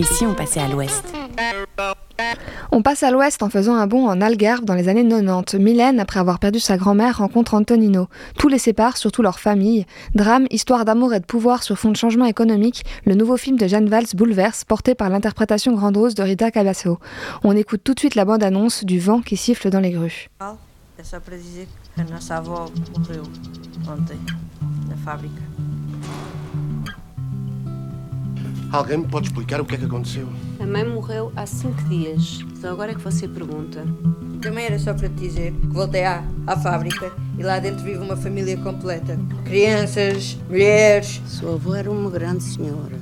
Et si on passait à l'ouest on passe à l'ouest en faisant un bond en Algarve dans les années 90. Mylène, après avoir perdu sa grand-mère, rencontre Antonino. Tout les sépare, surtout leur famille. Drame, histoire d'amour et de pouvoir sur fond de changement économique, le nouveau film de Jeanne Valls bouleverse, porté par l'interprétation grandiose de Rita Cabasso. On écoute tout de suite la bande-annonce du vent qui siffle dans les grues. Alguém pode explicar o que é que aconteceu? A mãe morreu há cinco dias. Só agora é que você pergunta. Também era só para te dizer que voltei à, à fábrica e lá dentro vive uma família completa. Crianças, mulheres. Sua avó era uma grande senhora.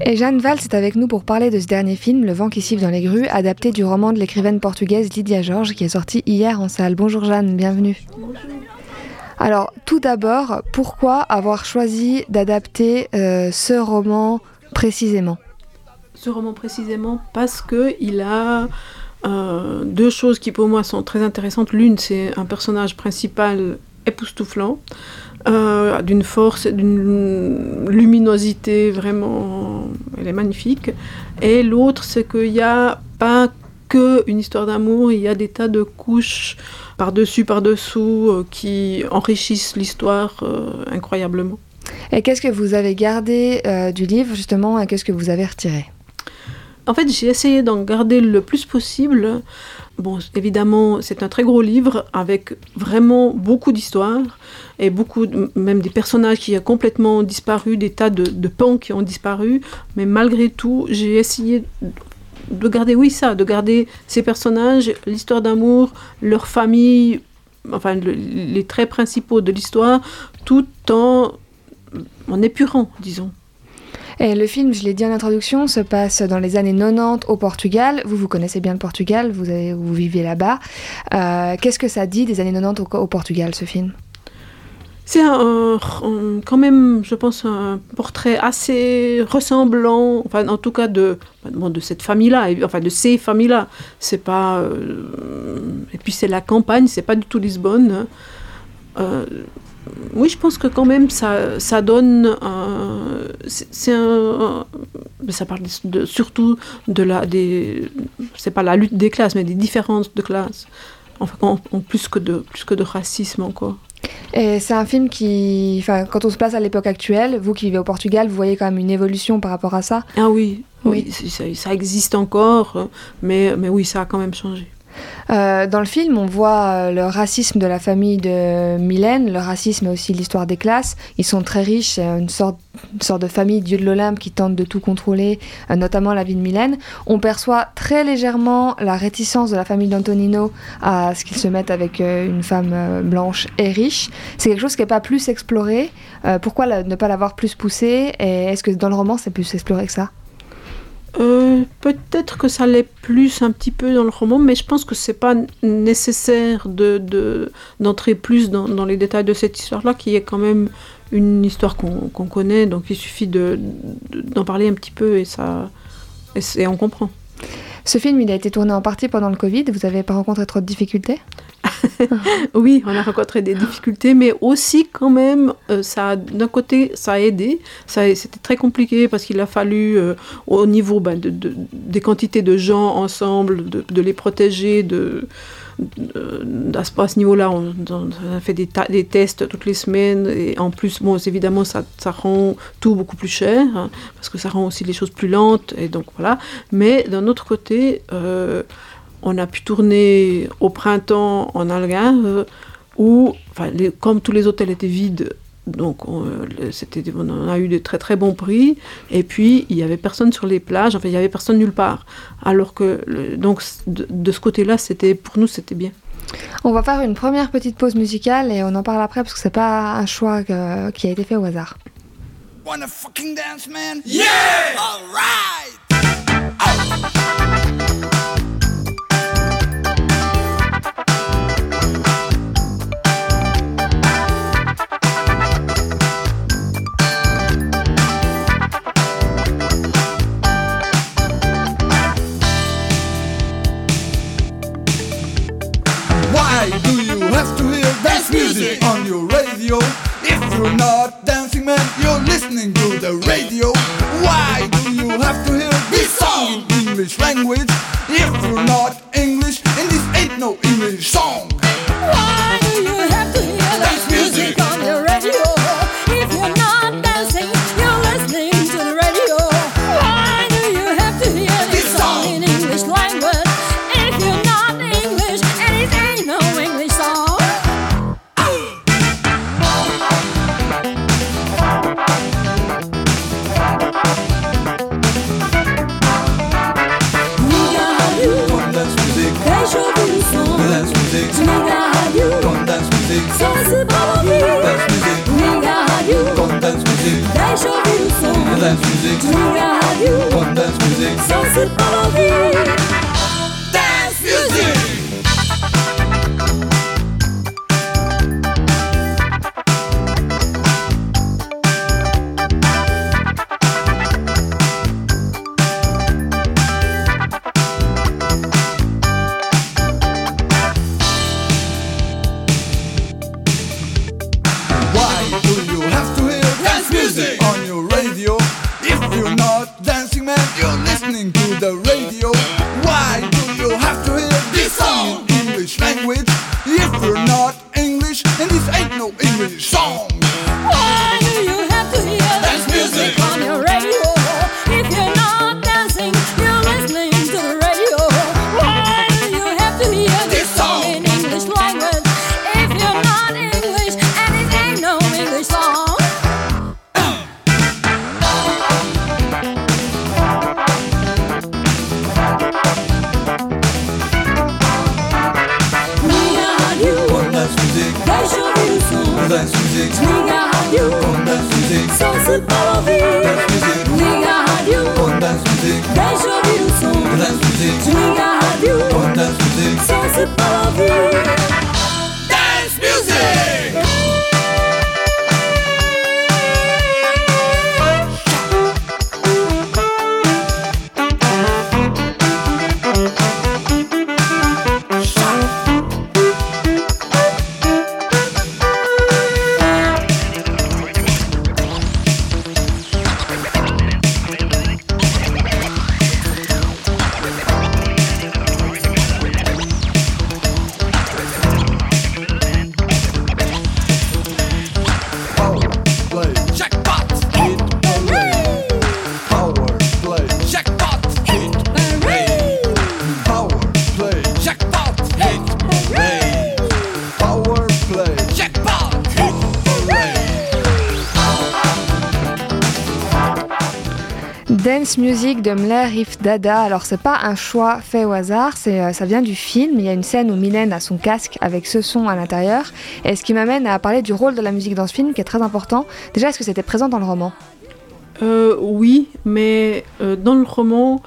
Et Jeanne Valls est avec nous pour parler de ce dernier film, Le vent qui siffle dans les grues, adapté du roman de l'écrivaine portugaise Lydia Georges, qui est sorti hier en salle. Bonjour Jeanne, bienvenue. Bonjour. Alors, tout d'abord, pourquoi avoir choisi d'adapter euh, ce roman précisément? Ce roman précisément parce qu'il a euh, deux choses qui pour moi sont très intéressantes. L'une, c'est un personnage principal époustouflant, euh, d'une force, d'une luminosité vraiment, magnifique. Et l'autre, c'est qu'il n'y a pas qu'une histoire d'amour, il y a des tas de couches par-dessus, par-dessous, euh, qui enrichissent l'histoire euh, incroyablement. Et qu'est-ce que vous avez gardé euh, du livre, justement, et qu'est-ce que vous avez retiré? En fait, j'ai essayé d'en garder le plus possible. Bon, évidemment, c'est un très gros livre avec vraiment beaucoup d'histoires et beaucoup, même des personnages qui ont complètement disparu, des tas de, de pans qui ont disparu. Mais malgré tout, j'ai essayé de garder, oui, ça, de garder ces personnages, l'histoire d'amour, leur famille, enfin, les traits principaux de l'histoire, tout en, en épurant, disons. Et le film, je l'ai dit en introduction, se passe dans les années 90 au Portugal. Vous, vous connaissez bien le Portugal, vous, avez, vous vivez là-bas. Euh, qu'est-ce que ça dit des années 90 au, au Portugal, ce film? C'est un, quand même, je pense, un portrait assez ressemblant, enfin, en tout cas, de, de cette famille-là, enfin, de ces familles-là. C'est pas. Euh, et puis, c'est la campagne, c'est pas du tout Lisbonne. Euh, oui, je pense que quand même, ça, ça donne. c'est un. Ça parle surtout de la. C'est pas la lutte des classes, mais des différences de classes. Enfin, en, en plus, que de, plus que de racisme encore. Et c'est un film qui, enfin, quand on se place à l'époque actuelle, vous qui vivez au Portugal, vous voyez quand même une évolution par rapport à ça Ah oui, oui, Ça, ça, existe encore, mais, mais oui, ça a quand même changé. Euh, dans le film, on voit euh, le racisme de la famille de Mylène, le racisme et aussi l'histoire des classes. Ils sont très riches, une sorte, de famille dieu de l'Olympe qui tente de tout contrôler, euh, notamment la vie de Mylène. On perçoit très légèrement la réticence de la famille d'Antonino à ce qu'ils se mettent avec une femme blanche et riche. C'est quelque chose qui n'est pas plus exploré. pourquoi ne pas l'avoir plus poussé? Est-ce que dans le roman, c'est plus exploré que ça? Euh, peut-être que ça l'est plus un petit peu dans le roman, mais je pense que c'est pas nécessaire de, d'entrer plus dans, les détails de cette histoire-là, qui est quand même une histoire qu'on, connaît, donc il suffit de, d'en parler un petit peu et ça et, on comprend. Ce film, il a été tourné en partie pendant le Covid. Vous n'avez pas rencontré trop de difficultés? oui, on a rencontré des difficultés, mais aussi quand même, euh, ça d'un côté, ça a aidé. C'était très compliqué parce qu'il a fallu, euh, au niveau ben, de, des quantités de gens ensemble, de, les protéger, de, à ce niveau-là, on, a fait des, tests toutes les semaines et en plus, bon, évidemment, ça, rend tout beaucoup plus cher hein, parce que ça rend aussi les choses plus lentes et donc voilà. Mais d'un autre côté, euh, on a pu tourner au printemps en Algarve, où, enfin, comme tous les hôtels étaient vides, donc on, c'était, on a eu de très très bons prix, et puis il n'y avait personne sur les plages, enfin il n'y avait personne nulle part. Alors que, donc de, ce côté-là, c'était, pour nous, c'était bien. On va faire une première petite pause musicale et on en parle après parce que c'est pas un choix qui a été fait au hasard. Wanna fucking dance, man? Yeah! All right! music song. Why do you have to hear that o som. Dance de Mler If Dada. Alors, c'est pas un choix fait au hasard, c'est, euh, ça vient du film. Il y a une scène où Mylène a son casque avec ce son à l'intérieur. Et ce qui m'amène à parler du rôle de la musique dans ce film qui est très important. Déjà, est-ce que c'était présent dans le roman? Euh, oui, mais euh, dans le roman,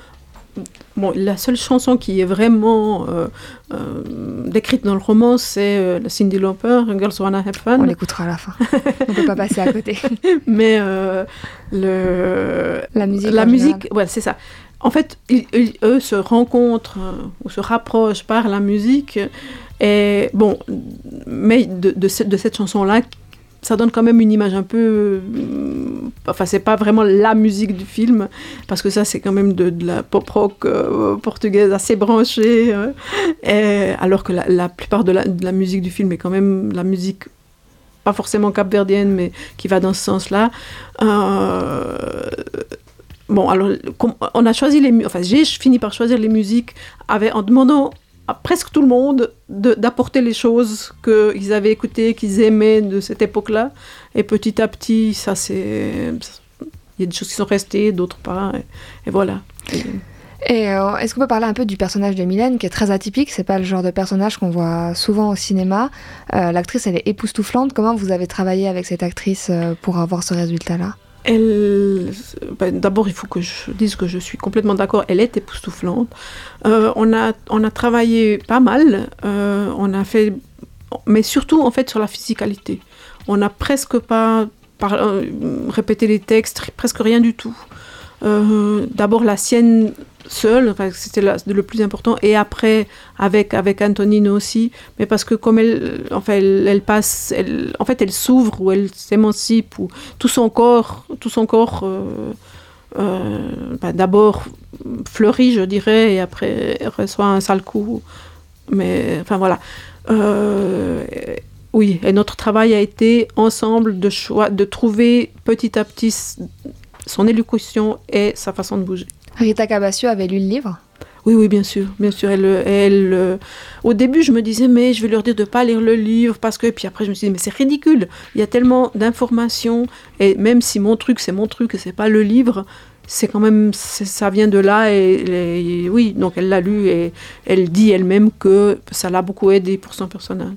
bon, la seule chanson qui est vraiment euh, euh, décrite dans le roman, c'est euh, la Cindy Lauper, Girls Wanna Have Fun. On l'écoutera à la fin. On peut pas passer à côté. Mais euh, le, La musique. la musique, ouais, c'est ça. En fait, ils- ils- eux se rencontrent ou se rapprochent par la musique. Et bon, mais de, de de cette chanson-là, ça donne quand même une image un peu. Enfin, c'est pas vraiment la musique du film, parce que ça, c'est quand même de, la pop rock euh, portugaise assez branchée. euh, alors que la, plupart de la, musique du film est quand même la musique pas forcément capverdienne, mais qui va dans ce sens-là. Euh, bon, alors, on a choisi les enfin, j'ai fini par choisir les musiques en demandant à presque tout le monde de- d'apporter les choses qu'ils avaient écoutées, qu'ils aimaient de cette époque-là. Et petit à petit, ça c'est... Il y a des choses qui sont restées, d'autres pas. Et, et voilà. Et- Et euh, est-ce qu'on peut parler un peu du personnage de Mylène qui est très atypique? C'est pas le genre de personnage qu'on voit souvent au cinéma. Euh, L'actrice, elle est époustouflante. Comment vous avez travaillé avec cette actrice euh, pour avoir ce résultat-là? Elle, ben, d'abord, il faut que je dise que je suis complètement d'accord. Elle est époustouflante. On a, on a travaillé pas mal. On a fait, mais surtout en fait sur la physicalité. On n'a presque pas euh, répété les textes, presque rien du tout. Euh, d'abord la sienne seule, c'était le plus important, et après avec avec Antonino aussi, mais parce que comme elle, elle, passe, elle, en fait, elle s'ouvre ou elle s'émancipe ou tout son corps, tout son corps. euh, bah, d'abord fleurit, je dirais, et après reçoit un sale coup. Mais enfin voilà. Oui, et notre travail a été ensemble de choix, de trouver petit à petit son élocution et sa façon de bouger. Rita Cabasio avait lu le livre? Oui, oui, bien sûr, bien sûr. Elle, elle, euh, au début, je me disais, mais je vais leur dire de pas lire le livre parce que. Puis après, je me suis dit, mais c'est ridicule. Il y a tellement d'informations et même si mon truc, c'est mon truc et c'est pas le livre, c'est quand même, ça vient de là et, oui. Donc elle l'a lu et elle dit elle-même que ça l'a beaucoup aidé pour son personnage.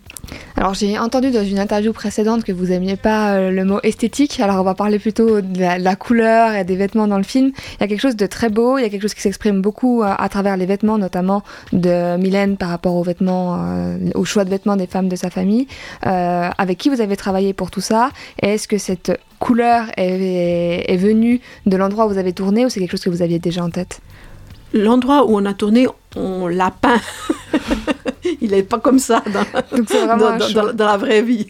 Alors j'ai entendu dans une interview précédente que vous aimiez pas euh, le mot esthétique, alors on va parler plutôt de la, couleur et des vêtements dans le film. Il y a quelque chose de très beau, il y a quelque chose qui s'exprime beaucoup euh, à travers les vêtements, notamment de Mylène par rapport aux vêtements, euh, au choix de vêtements des femmes de sa famille. Avec qui vous avez travaillé pour tout ça? Est-ce que cette couleur est, est venue de l'endroit où vous avez tourné ou c'est quelque chose que vous aviez déjà en tête? L'endroit où on a tourné, on l'a peint. Il n'est pas comme ça dans, Donc la vraie vie.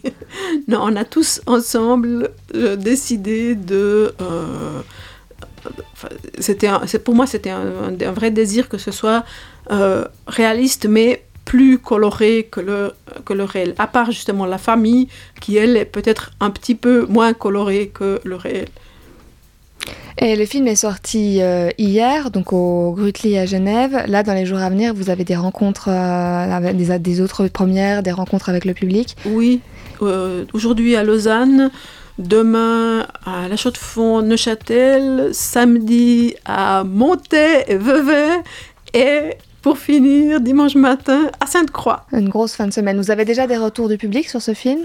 Non, on a tous ensemble euh, décidé de. euh, c'était pour moi, c'était un vrai désir que ce soit euh, réaliste, mais plus coloré que le, que le réel. À part justement la famille, qui elle est peut-être un petit peu moins colorée que le réel. Et le film est sorti euh, hier, donc au Grutli à Genève. Là, dans les jours à venir, vous avez des rencontres, euh, avec des, des autres premières, des rencontres avec le public. Oui, euh, aujourd'hui à Lausanne, demain à La Chaux-de-Fonds, Neuchâtel, samedi à Montet et Vevey, et pour finir, dimanche matin à Sainte-Croix. Une grosse fin de semaine. Vous avez déjà des retours du public sur ce film?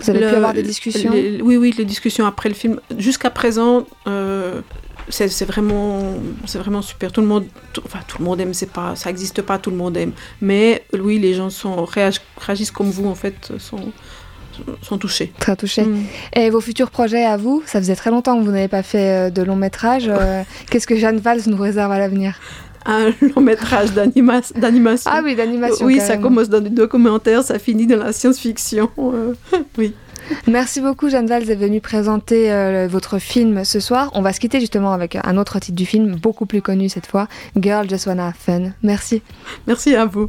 Vous avez Le- pu avoir des discussions Oui, oui, les discussions après le film. Jusqu'à présent, euh, c'est vraiment, vraiment super. Tout le monde, tout- enfin tout le monde aime. C'est pas, ça n'existe pas. Tout le monde aime. Mais oui, les gens sont réag- réagissent comme vous en fait, sont sont touchés. Très touché. Mm. Et vos futurs projets à vous Ça faisait très longtemps que vous n'avez pas fait euh, de long métrage. Euh, Qu'est-ce que Jeanne Valls nous réserve à l'avenir? Un long métrage d'anima- d'animation. Ah oui, d'animation. Oui, ça commence dans du documentaire, ça finit dans la science-fiction. euh, oui. Merci beaucoup, Jeanne Valls est venue présenter euh, votre film ce soir. On va se quitter justement avec un autre titre du film, beaucoup plus connu cette fois, Girl Just Wanna Have Fun. Merci. Merci à vous.